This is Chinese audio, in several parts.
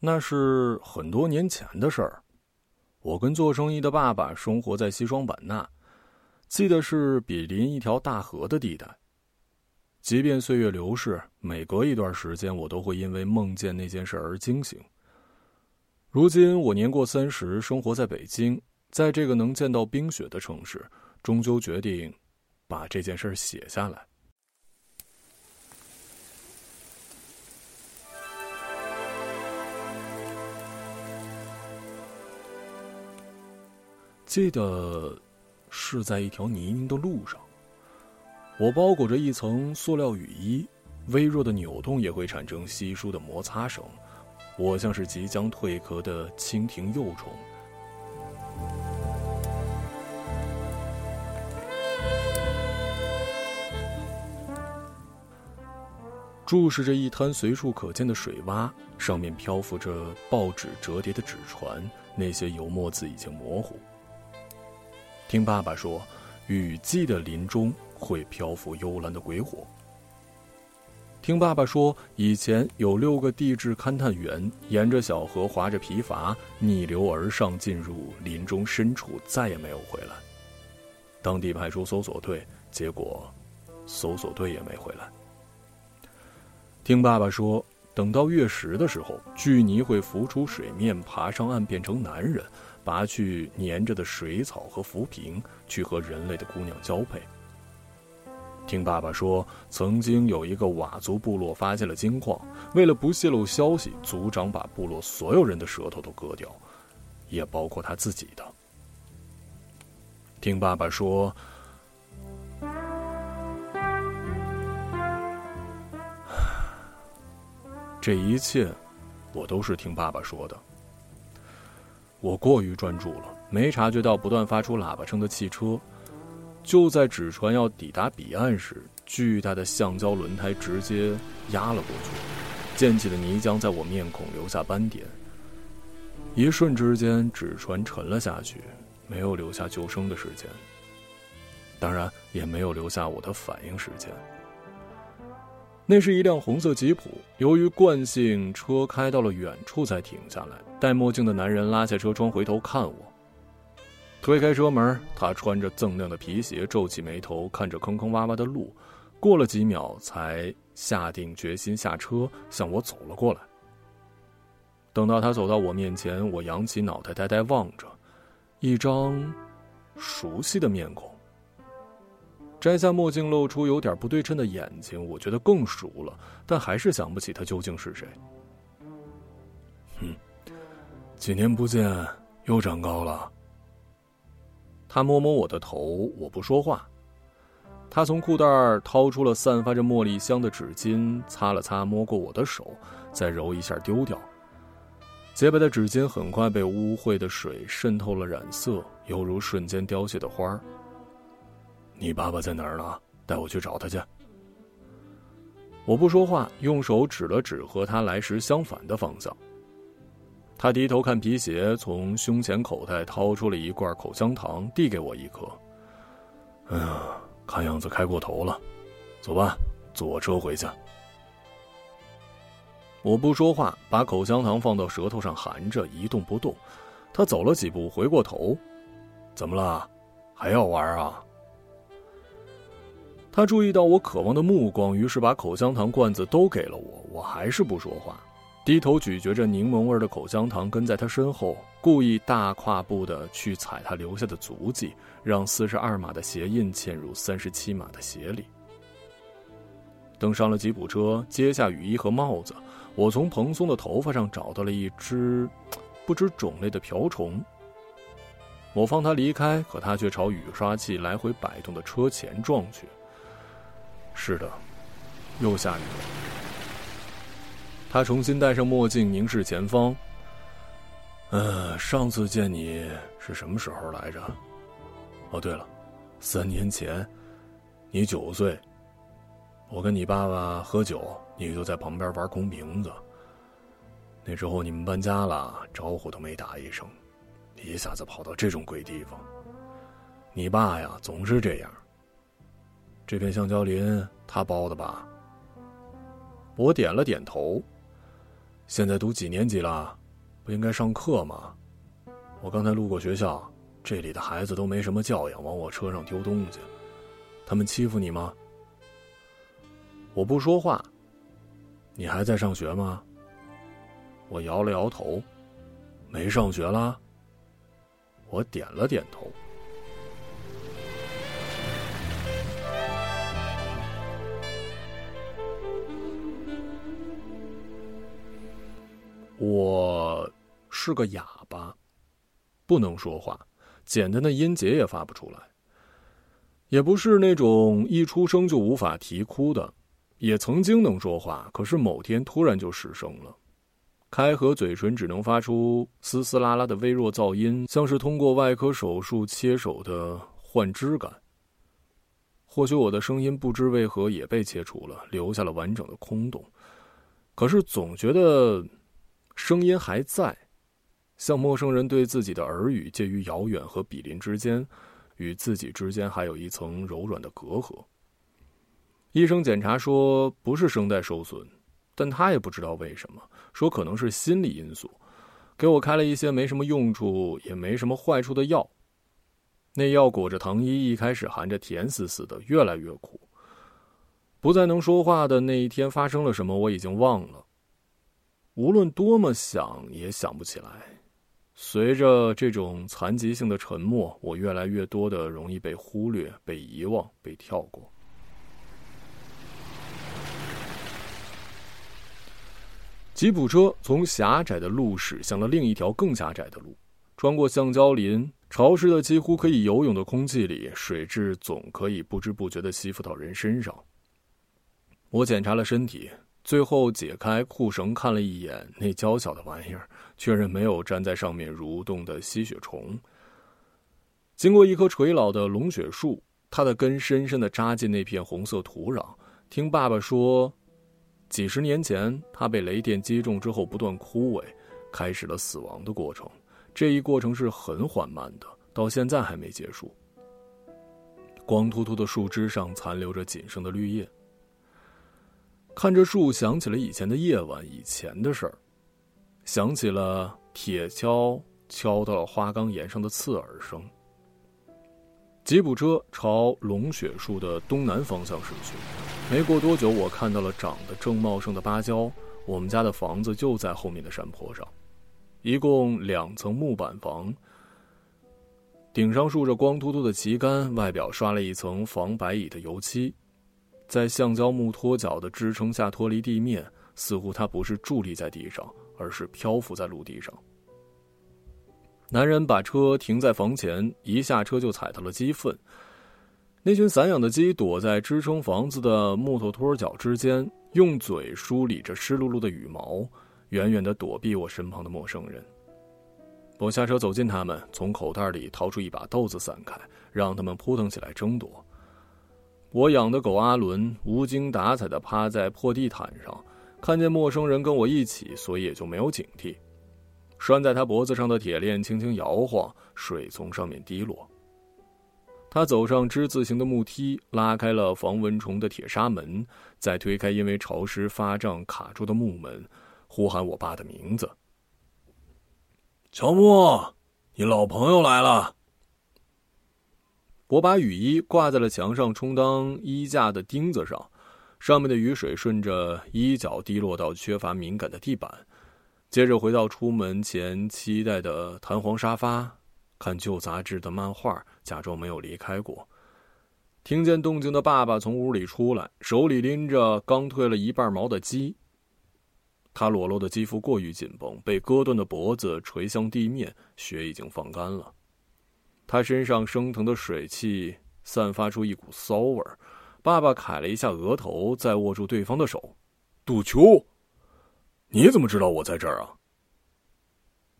那是很多年前的事儿。我跟做生意的爸爸生活在西双版纳，记得是比邻一条大河的地带。即便岁月流逝，每隔一段时间，我都会因为梦见那件事而惊醒。如今我年过三十，生活在北京，在这个能见到冰雪的城市，终究决定把这件事写下来。记得是在一条泥泞的路上，我包裹着一层塑料雨衣，微弱的扭动也会产生稀疏的摩擦声。我像是即将蜕壳的蜻蜓幼虫，注视着一滩随处可见的水洼，上面漂浮着报纸折叠的纸船，那些油墨字已经模糊。听爸爸说，雨季的林中会漂浮幽蓝的鬼火。听爸爸说，以前有六个地质勘探员沿着小河划着皮筏逆流而上，进入林中深处，再也没有回来。当地派出搜索队，结果搜索队也没回来。听爸爸说，等到月食的时候，巨泥会浮出水面，爬上岸，变成男人。拔去粘着的水草和浮萍，去和人类的姑娘交配。听爸爸说，曾经有一个佤族部落发现了金矿，为了不泄露消息，族长把部落所有人的舌头都割掉，也包括他自己的。听爸爸说，这一切，我都是听爸爸说的。我过于专注了，没察觉到不断发出喇叭声的汽车。就在纸船要抵达彼岸时，巨大的橡胶轮胎直接压了过去，溅起的泥浆在我面孔留下斑点。一瞬之间，纸船沉了下去，没有留下救生的时间，当然也没有留下我的反应时间。那是一辆红色吉普，由于惯性，车开到了远处才停下来。戴墨镜的男人拉下车窗，回头看我。推开车门，他穿着锃亮的皮鞋，皱起眉头，看着坑坑洼洼的路，过了几秒，才下定决心下车，向我走了过来。等到他走到我面前，我扬起脑袋，呆呆望着，一张熟悉的面孔。摘下墨镜，露出有点不对称的眼睛，我觉得更熟了，但还是想不起他究竟是谁。哼，几年不见，又长高了。他摸摸我的头，我不说话。他从裤袋掏出了散发着茉莉香的纸巾，擦了擦，摸过我的手，再揉一下丢掉。洁白的纸巾很快被污秽的水渗透了染色，犹如瞬间凋谢的花。你爸爸在哪儿呢？带我去找他去。我不说话，用手指了指和他来时相反的方向。他低头看皮鞋，从胸前口袋掏出了一罐口香糖，递给我一颗。哎呀，看样子开过头了，走吧，坐车回去。我不说话，把口香糖放到舌头上含着，一动不动。他走了几步，回过头：“怎么了？还要玩啊？”他注意到我渴望的目光，于是把口香糖罐子都给了我。我还是不说话，低头咀嚼着柠檬味的口香糖，跟在他身后，故意大跨步的去踩他留下的足迹，让四十二码的鞋印嵌入三十七码的鞋里。等上了吉普车，揭下雨衣和帽子，我从蓬松的头发上找到了一只不知种类的瓢虫。我放他离开，可他却朝雨刷器来回摆动的车前撞去。是的，又下雨了。他重新戴上墨镜，凝视前方。呃，上次见你是什么时候来着？哦，对了，三年前，你九岁，我跟你爸爸喝酒，你就在旁边玩空瓶子。那之后你们搬家了，招呼都没打一声，一下子跑到这种鬼地方。你爸呀，总是这样。这片橡胶林他包的吧？我点了点头。现在读几年级了？不应该上课吗？我刚才路过学校，这里的孩子都没什么教养，往我车上丢东西。他们欺负你吗？我不说话。你还在上学吗？我摇了摇头。没上学啦。我点了点头。我是个哑巴，不能说话，简单的音节也发不出来。也不是那种一出生就无法啼哭的，也曾经能说话，可是某天突然就失声了，开合嘴唇只能发出嘶嘶啦啦的微弱噪音，像是通过外科手术切手的幻肢感。或许我的声音不知为何也被切除了，留下了完整的空洞，可是总觉得。声音还在，像陌生人对自己的耳语，介于遥远和比邻之间，与自己之间还有一层柔软的隔阂。医生检查说不是声带受损，但他也不知道为什么，说可能是心理因素，给我开了一些没什么用处也没什么坏处的药。那药裹着糖衣，一开始含着甜丝丝的，越来越苦。不再能说话的那一天发生了什么，我已经忘了。无论多么想，也想不起来。随着这种残疾性的沉默，我越来越多的容易被忽略、被遗忘、被跳过。吉普车从狭窄的路驶向了另一条更狭窄的路，穿过橡胶林，潮湿的几乎可以游泳的空气里，水质总可以不知不觉的吸附到人身上。我检查了身体。最后解开裤绳，看了一眼那娇小的玩意儿，确认没有粘在上面蠕动的吸血虫。经过一棵垂老的龙血树，它的根深深的扎进那片红色土壤。听爸爸说，几十年前它被雷电击中之后不断枯萎，开始了死亡的过程。这一过程是很缓慢的，到现在还没结束。光秃秃的树枝上残留着仅剩的绿叶。看着树，想起了以前的夜晚，以前的事儿，想起了铁锹敲到了花岗岩上的刺耳声。吉普车朝龙血树的东南方向驶去，没过多久，我看到了长得正茂盛的芭蕉。我们家的房子就在后面的山坡上，一共两层木板房，顶上竖着光秃秃的旗杆，外表刷了一层防白蚁的油漆。在橡胶木托脚的支撑下脱离地面，似乎它不是伫立在地上，而是漂浮在陆地上。男人把车停在房前，一下车就踩到了鸡粪。那群散养的鸡躲在支撑房子的木头托脚之间，用嘴梳理着湿漉漉的羽毛，远远的躲避我身旁的陌生人。我下车走近他们，从口袋里掏出一把豆子散开，让他们扑腾起来争夺。我养的狗阿伦无精打采地趴在破地毯上，看见陌生人跟我一起，所以也就没有警惕。拴在他脖子上的铁链轻轻摇晃，水从上面滴落。他走上之字形的木梯，拉开了防蚊虫的铁砂门，再推开因为潮湿发胀卡住的木门，呼喊我爸的名字：“乔木，你老朋友来了。”我把雨衣挂在了墙上充当衣架的钉子上，上面的雨水顺着衣角滴落到缺乏敏感的地板。接着回到出门前期待的弹簧沙发，看旧杂志的漫画，假装没有离开过。听见动静的爸爸从屋里出来，手里拎着刚褪了一半毛的鸡。他裸露的肌肤过于紧绷，被割断的脖子垂向地面，血已经放干了。他身上升腾的水汽散发出一股骚味儿，爸爸揩了一下额头，再握住对方的手。杜秋，你怎么知道我在这儿啊？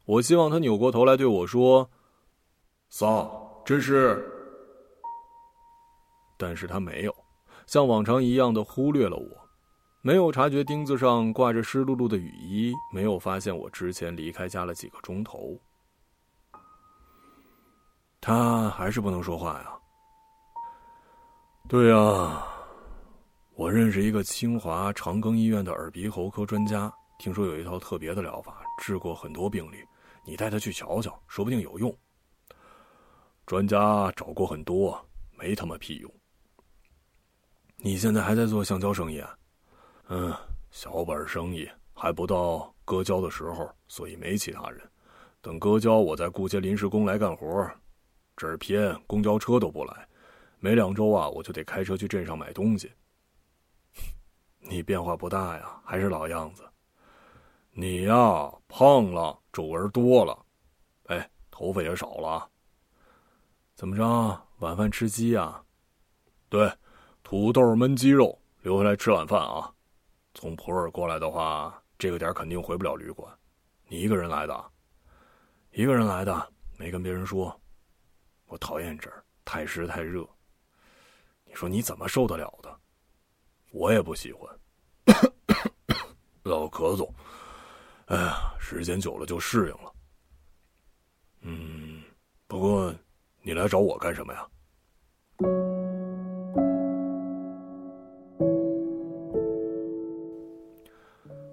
我希望他扭过头来对我说：“嫂，这是。”但是他没有，像往常一样的忽略了我，没有察觉钉子上挂着湿漉漉的雨衣，没有发现我之前离开家了几个钟头。他还是不能说话呀。对呀，我认识一个清华长庚医院的耳鼻喉科专家，听说有一套特别的疗法，治过很多病例。你带他去瞧瞧，说不定有用。专家找过很多，没他妈屁用。你现在还在做橡胶生意啊？嗯，小本生意，还不到割胶的时候，所以没其他人。等割胶，我再雇些临时工来干活。这儿偏，公交车都不来，没两周啊，我就得开车去镇上买东西。你变化不大呀，还是老样子。你呀，胖了，皱纹多了，哎，头发也少了。怎么着，晚饭吃鸡呀？对，土豆焖鸡肉，留下来吃晚饭啊。从普洱过来的话，这个点肯定回不了旅馆。你一个人来的？一个人来的，没跟别人说。我讨厌这儿，太湿太热。你说你怎么受得了的？我也不喜欢。老咳嗽。哎呀，时间久了就适应了。嗯，不过你来找我干什么呀？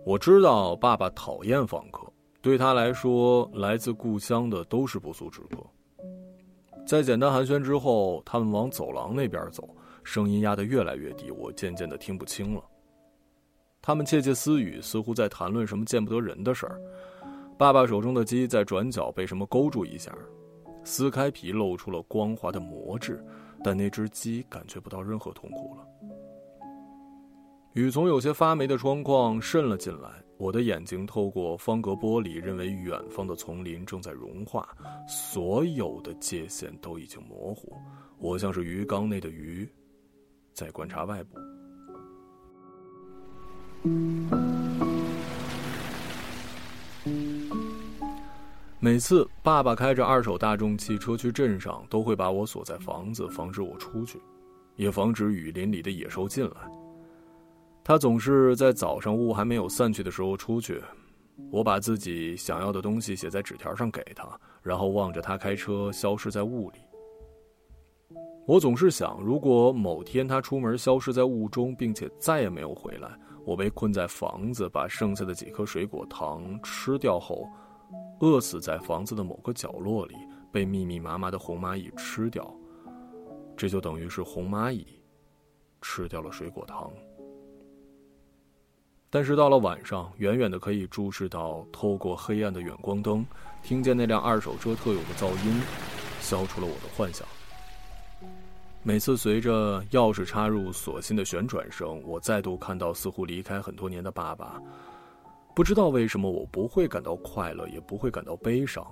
我知道爸爸讨厌访客，对他来说，来自故乡的都是不速之客。在简单寒暄之后，他们往走廊那边走，声音压得越来越低，我渐渐的听不清了。他们窃窃私语，似乎在谈论什么见不得人的事儿。爸爸手中的鸡在转角被什么勾住一下，撕开皮露出了光滑的膜质，但那只鸡感觉不到任何痛苦了。雨从有些发霉的窗框渗了进来，我的眼睛透过方格玻璃，认为远方的丛林正在融化，所有的界限都已经模糊。我像是鱼缸内的鱼，在观察外部。每次爸爸开着二手大众汽车去镇上，都会把我锁在房子，防止我出去，也防止雨林里的野兽进来。他总是在早上雾还没有散去的时候出去。我把自己想要的东西写在纸条上给他，然后望着他开车消失在雾里。我总是想，如果某天他出门消失在雾中，并且再也没有回来。我被困在房子，把剩下的几颗水果糖吃掉后，饿死在房子的某个角落里，被密密麻麻的红蚂蚁吃掉。这就等于是红蚂蚁吃掉了水果糖。但是到了晚上，远远的可以注视到，透过黑暗的远光灯，听见那辆二手车特有的噪音，消除了我的幻想。每次随着钥匙插入锁芯的旋转声，我再度看到似乎离开很多年的爸爸。不知道为什么，我不会感到快乐，也不会感到悲伤。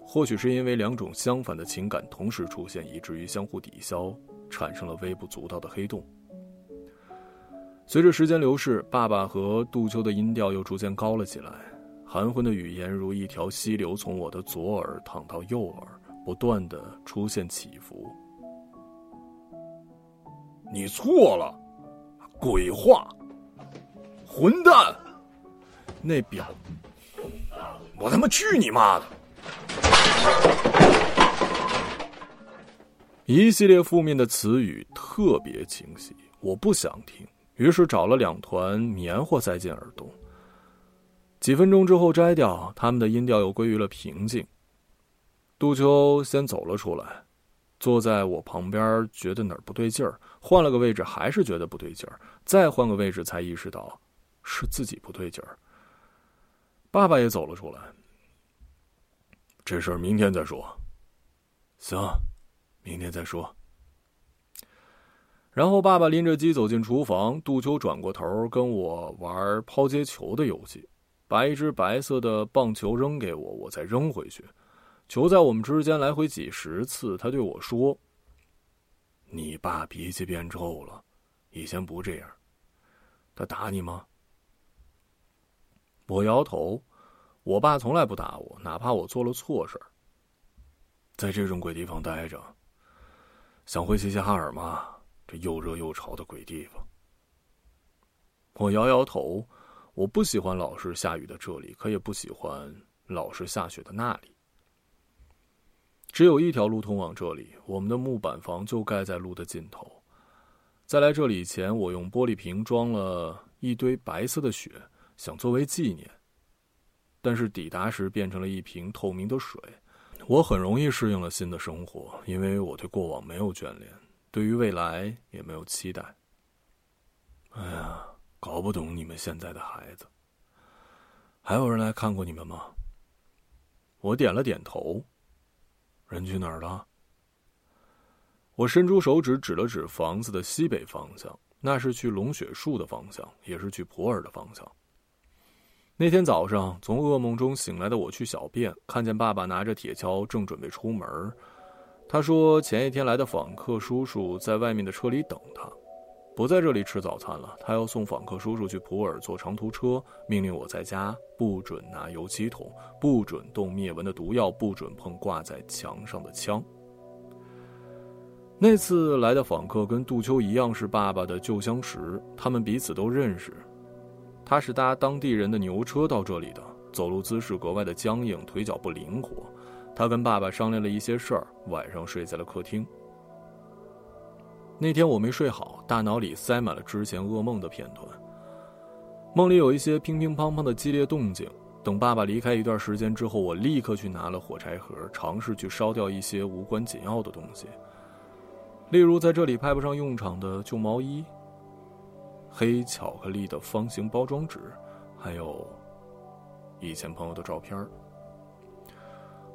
或许是因为两种相反的情感同时出现，以至于相互抵消，产生了微不足道的黑洞。随着时间流逝，爸爸和杜秋的音调又逐渐高了起来，含混的语言如一条溪流，从我的左耳淌到右耳，不断的出现起伏。你错了，鬼话，混蛋！那表，我他妈去你妈的！一系列负面的词语特别清晰，我不想听，于是找了两团棉花塞进耳洞。几分钟之后摘掉，他们的音调又归于了平静。杜秋先走了出来。坐在我旁边，觉得哪儿不对劲儿，换了个位置还是觉得不对劲儿，再换个位置才意识到是自己不对劲儿。爸爸也走了出来，这事儿明天再说。行，明天再说。然后爸爸拎着鸡走进厨房，杜秋转过头跟我玩抛接球的游戏，把一只白色的棒球扔给我，我再扔回去。球在我们之间来回几十次，他对我说：“你爸脾气变臭了，以前不这样。他打你吗？”我摇头，我爸从来不打我，哪怕我做了错事在这种鬼地方待着，想回齐齐哈尔吗？这又热又潮的鬼地方。我摇摇头，我不喜欢老是下雨的这里，可也不喜欢老是下雪的那里。只有一条路通往这里，我们的木板房就盖在路的尽头。在来这里前，我用玻璃瓶装了一堆白色的雪，想作为纪念。但是抵达时变成了一瓶透明的水。我很容易适应了新的生活，因为我对过往没有眷恋，对于未来也没有期待。哎呀，搞不懂你们现在的孩子。还有人来看过你们吗？我点了点头。人去哪儿了？我伸出手指指了指房子的西北方向，那是去龙血树的方向，也是去普洱的方向。那天早上从噩梦中醒来的我去小便，看见爸爸拿着铁锹正准备出门。他说前一天来的访客叔叔在外面的车里等他。不在这里吃早餐了，他要送访客叔叔去普洱坐长途车，命令我在家不准拿油漆桶，不准动灭蚊的毒药，不准碰挂在墙上的枪。那次来的访客跟杜秋一样是爸爸的旧相识，他们彼此都认识。他是搭当地人的牛车到这里的，走路姿势格外的僵硬，腿脚不灵活。他跟爸爸商量了一些事儿，晚上睡在了客厅。那天我没睡好，大脑里塞满了之前噩梦的片段。梦里有一些乒乒乓乓的激烈动静。等爸爸离开一段时间之后，我立刻去拿了火柴盒，尝试去烧掉一些无关紧要的东西，例如在这里派不上用场的旧毛衣、黑巧克力的方形包装纸，还有以前朋友的照片。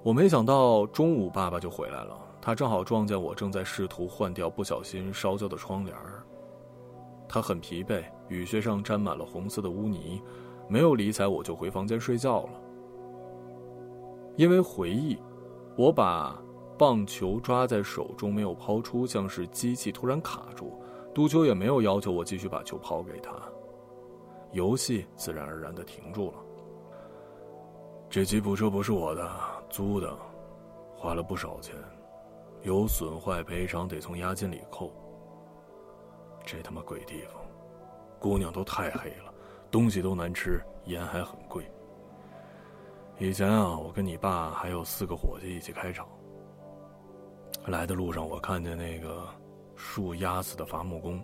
我没想到中午爸爸就回来了。他正好撞见我正在试图换掉不小心烧焦的窗帘他很疲惫，雨靴上沾满了红色的污泥，没有理睬我就回房间睡觉了。因为回忆，我把棒球抓在手中没有抛出，像是机器突然卡住。杜秋也没有要求我继续把球抛给他，游戏自然而然的停住了。这吉普车不是我的，租的，花了不少钱。有损坏赔偿得从押金里扣。这他妈鬼地方，姑娘都太黑了，东西都难吃，烟还很贵。以前啊，我跟你爸还有四个伙计一起开厂。来的路上，我看见那个树压死的伐木工，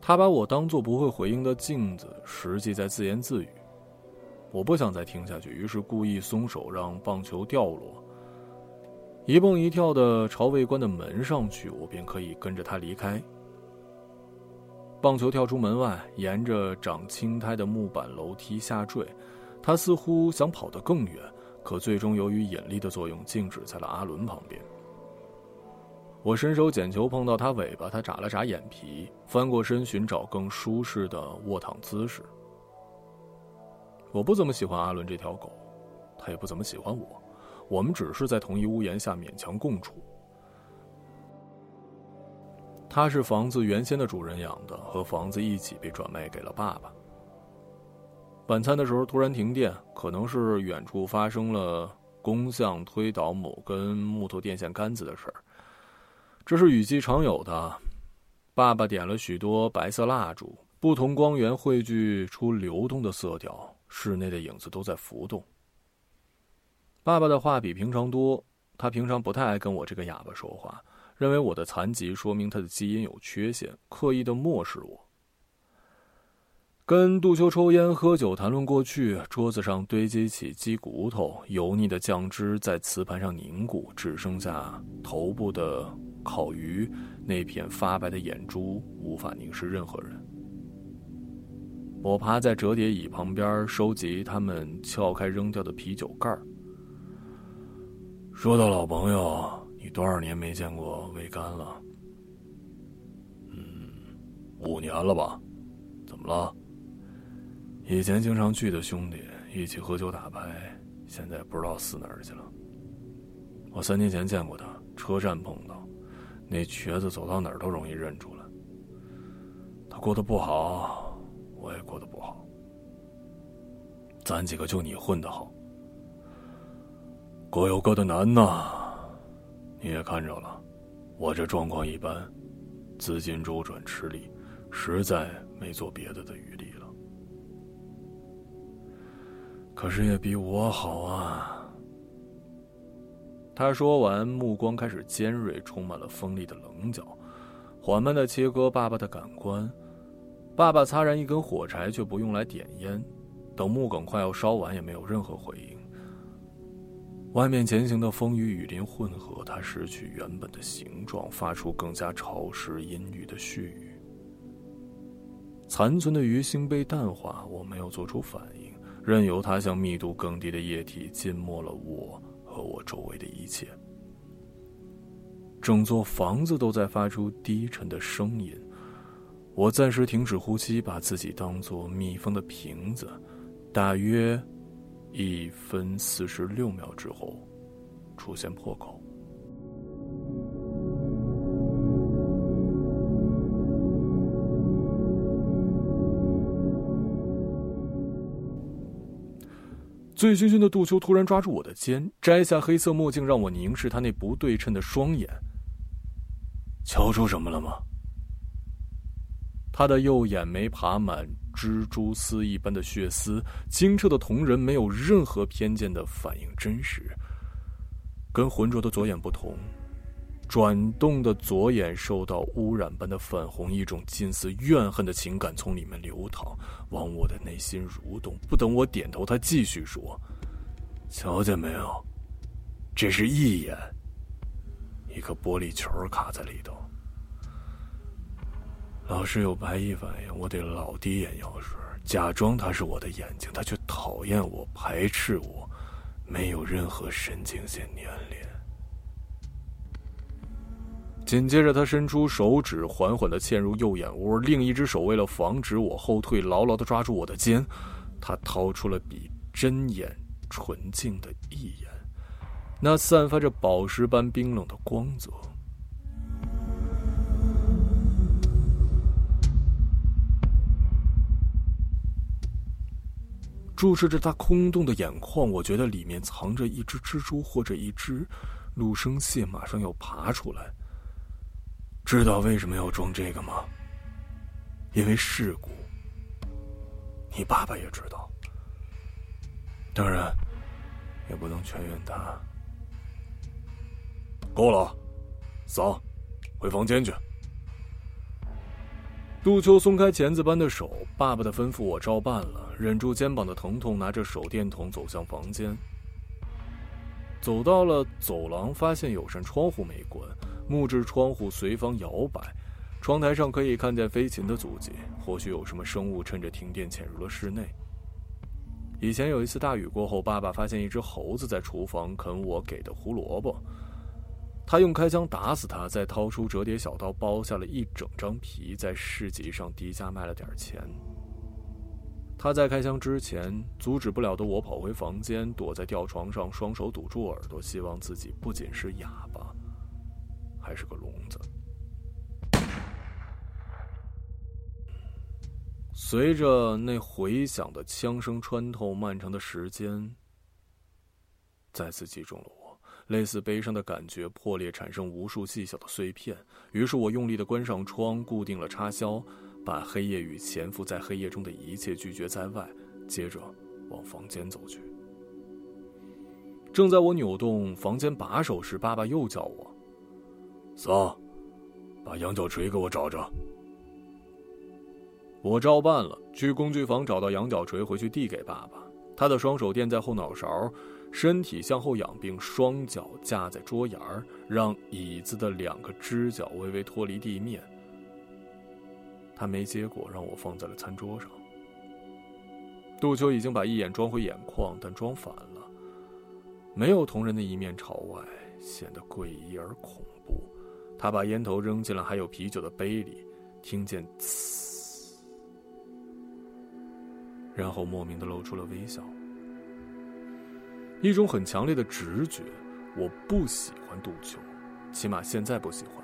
他把我当做不会回应的镜子，实际在自言自语。我不想再听下去，于是故意松手，让棒球掉落。一蹦一跳的朝卫官的门上去，我便可以跟着他离开。棒球跳出门外，沿着长青苔的木板楼梯下坠。他似乎想跑得更远，可最终由于引力的作用，静止在了阿伦旁边。我伸手捡球，碰到他尾巴，他眨了眨眼皮，翻过身寻找更舒适的卧躺姿势。我不怎么喜欢阿伦这条狗，他也不怎么喜欢我。我们只是在同一屋檐下勉强共处。他是房子原先的主人养的，和房子一起被转卖给了爸爸。晚餐的时候突然停电，可能是远处发生了工匠推倒某根木头电线杆子的事儿。这是雨季常有的。爸爸点了许多白色蜡烛，不同光源汇聚出流动的色调，室内的影子都在浮动。爸爸的话比平常多，他平常不太爱跟我这个哑巴说话，认为我的残疾说明他的基因有缺陷，刻意的漠视我。跟杜秋抽烟喝酒谈论过去，桌子上堆积起鸡骨头，油腻的酱汁在瓷盘上凝固，只剩下头部的烤鱼，那片发白的眼珠无法凝视任何人。我趴在折叠椅旁边，收集他们撬开扔掉的啤酒盖儿。说到老朋友，你多少年没见过魏干了？嗯，五年了吧？怎么了？以前经常聚的兄弟，一起喝酒打牌，现在不知道死哪儿去了。我三年前见过他，车站碰到，那瘸子走到哪儿都容易认出来。他过得不好，我也过得不好。咱几个就你混得好。各有各的难呐，你也看着了，我这状况一般，资金周转吃力，实在没做别的的余力了。可是也比我好啊。他说完，目光开始尖锐，充满了锋利的棱角，缓慢的切割爸爸的感官。爸爸擦燃一根火柴，却不用来点烟。等木梗快要烧完，也没有任何回应。外面前行的风与雨林混合，它失去原本的形状，发出更加潮湿阴郁的絮语。残存的鱼腥被淡化，我没有做出反应，任由它像密度更低的液体浸没了我和我周围的一切。整座房子都在发出低沉的声音。我暂时停止呼吸，把自己当作密封的瓶子。大约一分四十六秒之后，出现破口。醉醺醺的杜秋突然抓住我的肩，摘下黑色墨镜，让我凝视他那不对称的双眼。瞧出什么了吗？他的右眼眉爬满蜘蛛丝一般的血丝，清澈的瞳仁没有任何偏见的反映真实。跟浑浊的左眼不同，转动的左眼受到污染般的粉红，一种近似怨恨的情感从里面流淌，往我的内心蠕动。不等我点头，他继续说：“瞧见没有？这是一眼，一个玻璃球卡在里头。”老师有白衣反应，我得老滴眼药水，假装他是我的眼睛，他却讨厌我、排斥我，没有任何神经线粘连。紧接着，他伸出手指，缓缓的嵌入右眼窝，另一只手为了防止我后退，牢牢的抓住我的肩。他掏出了比针眼纯净的一眼，那散发着宝石般冰冷的光泽。注视着他空洞的眼眶，我觉得里面藏着一只蜘蛛或者一只陆生蟹，马上要爬出来。知道为什么要装这个吗？因为事故。你爸爸也知道。当然，也不能全怨他。够了，走，回房间去。杜秋松开钳子般的手，爸爸的吩咐我照办了。忍住肩膀的疼痛，拿着手电筒走向房间。走到了走廊，发现有扇窗户没关，木质窗户随风摇摆，窗台上可以看见飞禽的足迹，或许有什么生物趁着停电潜入了室内。以前有一次大雨过后，爸爸发现一只猴子在厨房啃我给的胡萝卜。他用开枪打死他，再掏出折叠小刀剥下了一整张皮，在市集上低价卖了点钱。他在开枪之前，阻止不了的我跑回房间，躲在吊床上，双手堵住耳朵，希望自己不仅是哑巴，还是个聋子。随着那回响的枪声穿透漫长的时间，再次击中了我。类似悲伤的感觉破裂，产生无数细小的碎片。于是我用力的关上窗，固定了插销，把黑夜与潜伏在黑夜中的一切拒绝在外。接着往房间走去。正在我扭动房间把手时，爸爸又叫我：“桑，把羊角锤给我找着。”我照办了，去工具房找到羊角锤，回去递给爸爸。他的双手垫在后脑勺。身体向后仰，并双脚架在桌沿儿，让椅子的两个支脚微微脱离地面。他没接过，让我放在了餐桌上。杜秋已经把一眼装回眼眶，但装反了，没有同人的一面朝外，显得诡异而恐怖。他把烟头扔进了还有啤酒的杯里，听见“呲”，然后莫名的露出了微笑。一种很强烈的直觉，我不喜欢杜秋，起码现在不喜欢。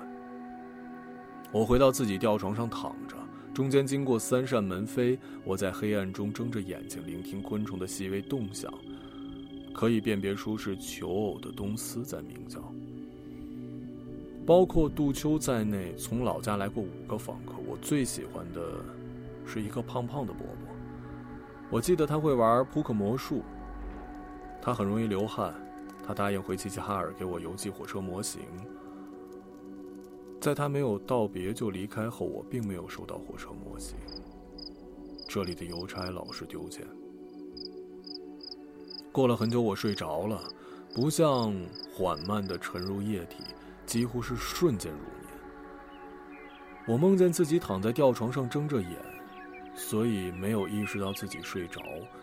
我回到自己吊床上躺着，中间经过三扇门扉，我在黑暗中睁着眼睛聆听昆虫的细微动向，可以辨别出是求偶的东丝在鸣叫。包括杜秋在内，从老家来过五个访客，我最喜欢的是一个胖胖的伯伯。我记得他会玩扑克魔术。他很容易流汗，他答应回齐齐哈尔给我邮寄火车模型。在他没有道别就离开后，我并没有收到火车模型。这里的邮差老是丢件。过了很久，我睡着了，不像缓慢的沉入液体，几乎是瞬间入眠。我梦见自己躺在吊床上睁着眼，所以没有意识到自己睡着。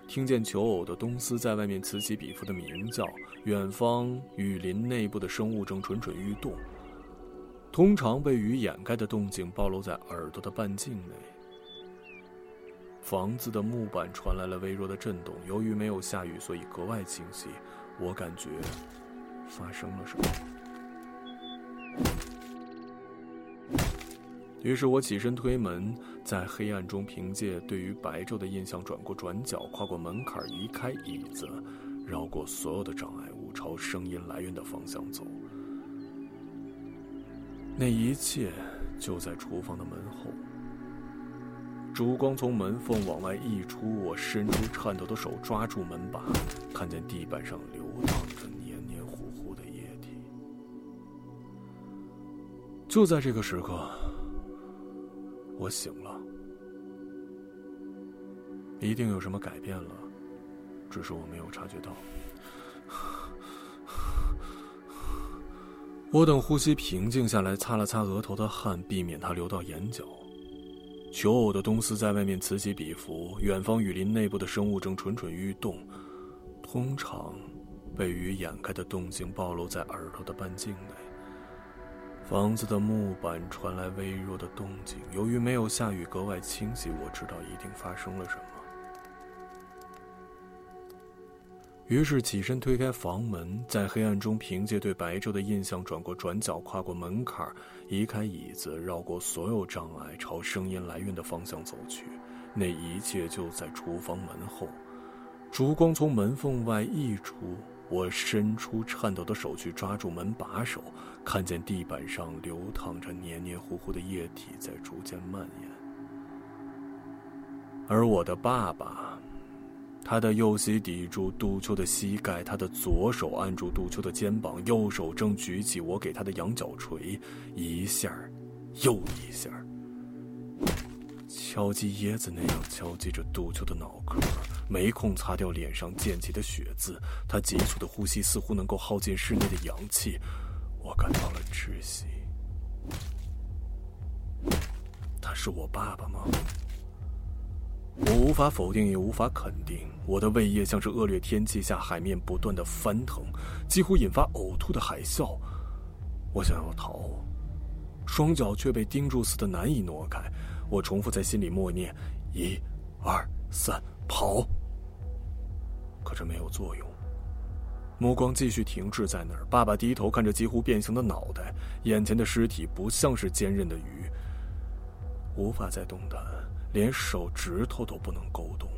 听见求偶的东斯在外面此起彼伏的鸣叫，远方雨林内部的生物正蠢蠢欲动。通常被雨掩盖的动静暴露在耳朵的半径内。房子的木板传来了微弱的震动，由于没有下雨，所以格外清晰。我感觉发生了什么。于是我起身推门，在黑暗中凭借对于白昼的印象转过转角，跨过门槛，移开椅子，绕过所有的障碍物，朝声音来源的方向走。那一切就在厨房的门后。烛光从门缝往外溢出，我伸出颤抖的手抓住门把，看见地板上流淌着黏黏糊糊的液体。就在这个时刻，我醒了。一定有什么改变了，只是我没有察觉到。我等呼吸平静下来，擦了擦额头的汗，避免它流到眼角。求偶的东斯在外面此起彼伏，远方雨林内部的生物正蠢蠢欲动。通常，被雨掩盖的动静暴露在耳朵的半径内。房子的木板传来微弱的动静，由于没有下雨，格外清晰。我知道一定发生了什么。于是起身推开房门，在黑暗中凭借对白昼的印象转过转角，跨过门槛，移开椅子，绕过所有障碍，朝声音来源的方向走去。那一切就在厨房门后。烛光从门缝外溢出，我伸出颤抖的手去抓住门把手，看见地板上流淌着黏黏糊糊的液体在逐渐蔓延，而我的爸爸。他的右膝抵住杜秋的膝盖，他的左手按住杜秋的肩膀，右手正举起我给他的羊角锤，一下又一下敲击椰子那样敲击着杜秋的脑壳，没空擦掉脸上溅起的血渍。他急促的呼吸似乎能够耗尽室内的氧气，我感到了窒息。他是我爸爸吗？我无法否定，也无法肯定。我的胃液像是恶劣天气下海面不断的翻腾，几乎引发呕吐的海啸。我想要逃，双脚却被钉住似的难以挪开。我重复在心里默念：“一、二、三，跑！”可这没有作用。目光继续停滞在那儿。爸爸低头看着几乎变形的脑袋，眼前的尸体不像是坚韧的鱼，无法再动弹。连手指头都不能勾动。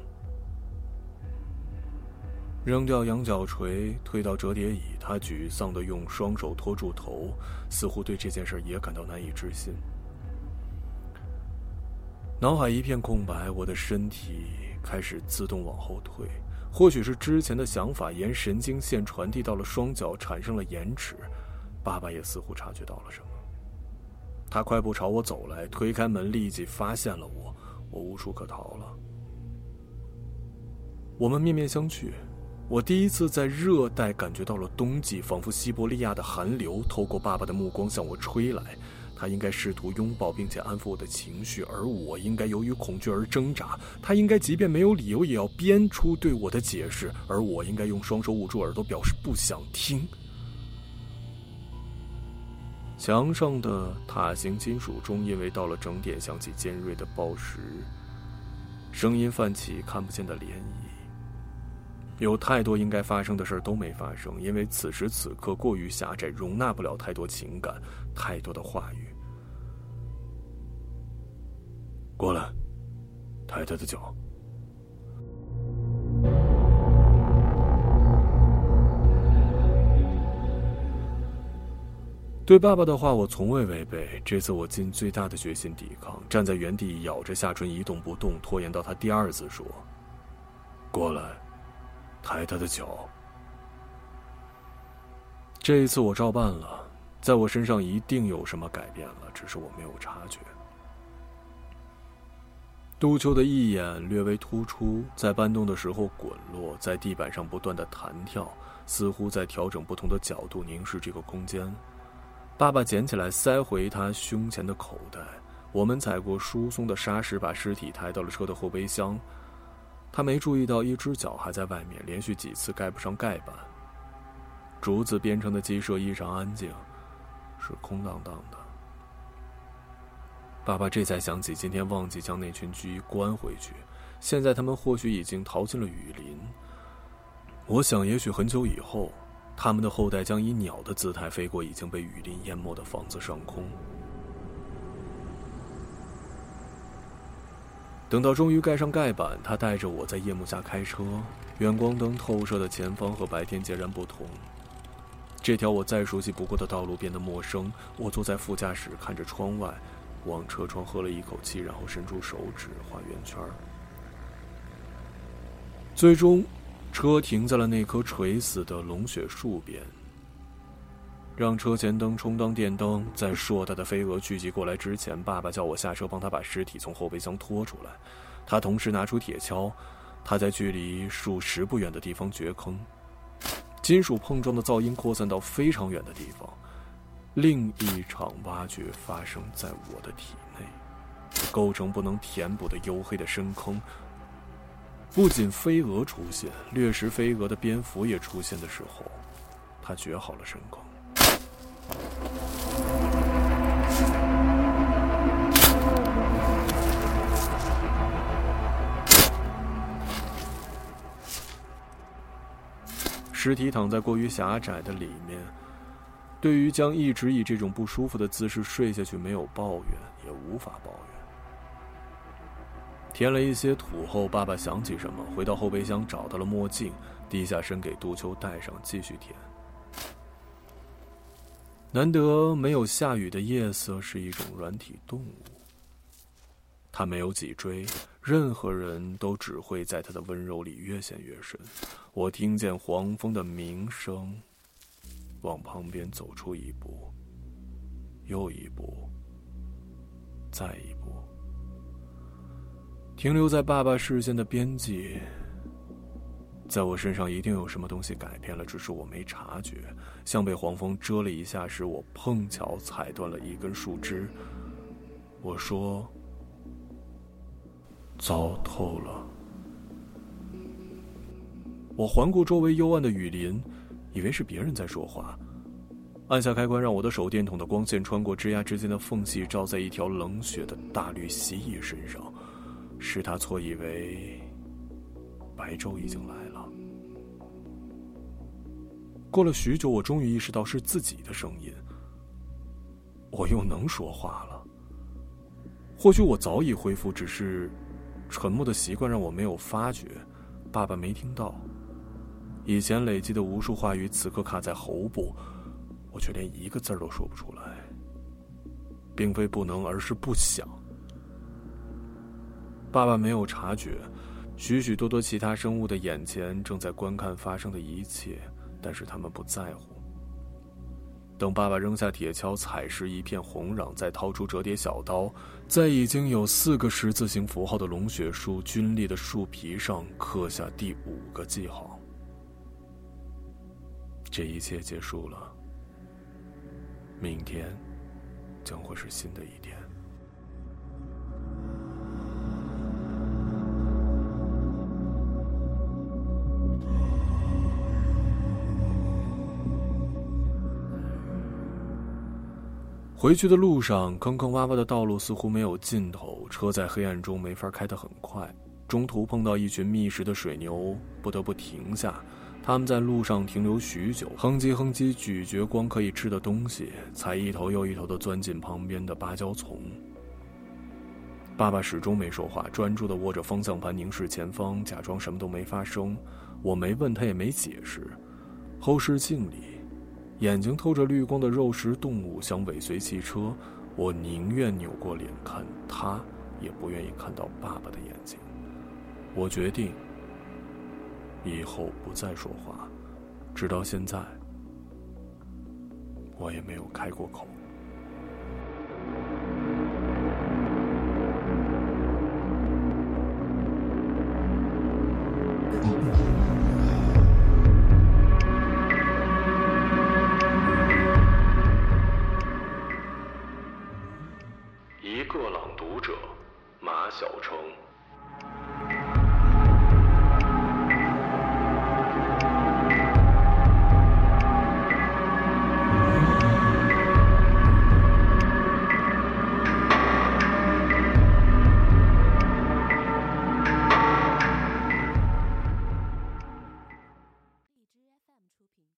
扔掉羊角锤，推到折叠椅，他沮丧的用双手托住头，似乎对这件事也感到难以置信。脑海一片空白，我的身体开始自动往后退。或许是之前的想法沿神经线传递到了双脚，产生了延迟。爸爸也似乎察觉到了什么，他快步朝我走来，推开门，立即发现了我。我无处可逃了。我们面面相觑，我第一次在热带感觉到了冬季，仿佛西伯利亚的寒流透过爸爸的目光向我吹来。他应该试图拥抱并且安抚我的情绪，而我应该由于恐惧而挣扎。他应该即便没有理由也要编出对我的解释，而我应该用双手捂住耳朵表示不想听。墙上的塔形金属钟因为到了整点响起尖锐的报时，声音泛起看不见的涟漪。有太多应该发生的事都没发生，因为此时此刻过于狭窄，容纳不了太多情感，太多的话语。过来，抬他的脚。对爸爸的话，我从未违背。这次我尽最大的决心抵抗，站在原地，咬着下唇，一动不动，拖延到他第二次说：“过来，抬他的脚。”这一次我照办了，在我身上一定有什么改变了，只是我没有察觉。杜秋的一眼略微突出，在搬动的时候滚落，在地板上不断的弹跳，似乎在调整不同的角度凝视这个空间。爸爸捡起来塞回他胸前的口袋。我们踩过疏松的沙石，把尸体抬到了车的后备箱。他没注意到一只脚还在外面，连续几次盖不上盖板。竹子编成的鸡舍异常安静，是空荡荡的。爸爸这才想起今天忘记将那群鸡关回去，现在他们或许已经逃进了雨林。我想，也许很久以后，他们的后代将以鸟的姿态飞过已经被雨林淹没的房子上空。等到终于盖上盖板，他带着我在夜幕下开车，远光灯透射的前方和白天截然不同。这条我再熟悉不过的道路变得陌生。我坐在副驾驶，看着窗外。往车窗喝了一口气，然后伸出手指画圆圈最终，车停在了那棵垂死的龙血树边。让车前灯充当电灯，在硕大的飞蛾聚集过来之前，爸爸叫我下车帮他把尸体从后备箱拖出来。他同时拿出铁锹，他在距离数十步远的地方掘坑，金属碰撞的噪音扩散到非常远的地方。另一场挖掘发生在我的体内，构成不能填补的黝黑的深坑。不仅飞蛾出现，掠食飞蛾的蝙蝠也出现的时候，他掘好了深坑。尸体躺在过于狭窄的里面。对于将一直以这种不舒服的姿势睡下去，没有抱怨，也无法抱怨。填了一些土后，爸爸想起什么，回到后备箱找到了墨镜，低下身给杜秋戴上，继续填。难得没有下雨的夜色是一种软体动物。它没有脊椎，任何人都只会在它的温柔里越陷越深。我听见黄蜂的鸣声。往旁边走出一步，又一步，再一步，停留在爸爸视线的边际。在我身上一定有什么东西改变了，只是我没察觉。像被黄蜂蛰了一下时，我碰巧踩断了一根树枝。我说：“糟透了。”我环顾周围幽暗的雨林。以为是别人在说话，按下开关，让我的手电筒的光线穿过枝桠之间的缝隙，照在一条冷血的大绿蜥蜴身上，使他错以为白昼已经来了。过了许久，我终于意识到是自己的声音。我又能说话了。或许我早已恢复，只是沉默的习惯让我没有发觉。爸爸没听到。以前累积的无数话语，此刻卡在喉部，我却连一个字都说不出来。并非不能，而是不想。爸爸没有察觉，许许多多其他生物的眼前正在观看发生的一切，但是他们不在乎。等爸爸扔下铁锹，踩实一片红壤，再掏出折叠小刀，在已经有四个十字形符号的龙血树皲裂的树皮上刻下第五个记号。这一切结束了，明天将会是新的一天。回去的路上，坑坑洼洼的道路似乎没有尽头，车在黑暗中没法开得很快。中途碰到一群觅食的水牛，不得不停下。他们在路上停留许久，哼唧哼唧咀嚼光可以吃的东西，才一头又一头的钻进旁边的芭蕉丛。爸爸始终没说话，专注的握着方向盘，凝视前方，假装什么都没发生。我没问他，也没解释。后视镜里，眼睛透着绿光的肉食动物想尾随汽车，我宁愿扭过脸看他，也不愿意看到爸爸的眼睛。我决定。以后不再说话，直到现在，我也没有开过口。